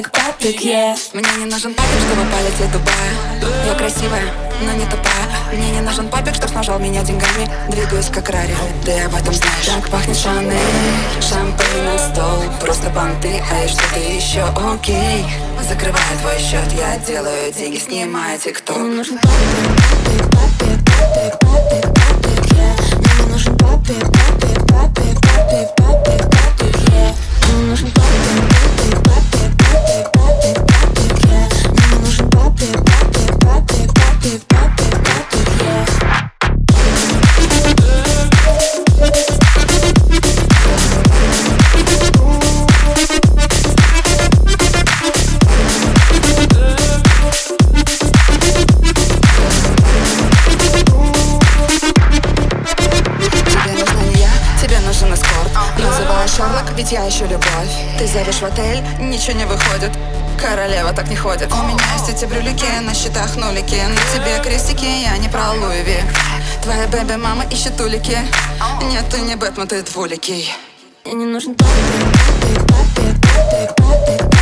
папик, yeah Мне не нужен папик, чтобы полететь в Дубай Я красивая, но не тупая Мне не нужен папик, чтоб снажал меня деньгами. Двигаюсь как Рари, ты об этом знаешь. Так пахнет Шанель, шампейн на стол. Просто понты, эй, что-то еще окей. Закрываю твой счет, я делаю деньги, снимаю тикток. Мне не нужен папик, папик, папик, папик, папик, папик, нужен эскорт Называю Шерлок, ведь я ищу любовь. Ты зовешь в отель, ничего не выходит. Королева так не ходит. У меня есть эти брюлики, на счетах нулики. На тебе крестики, я не про Луи Твоя бэби-мама ищет улики. Нет, ты не Бэтмен, ты двуликий. Мне не нужен папик, папик, папик, папик,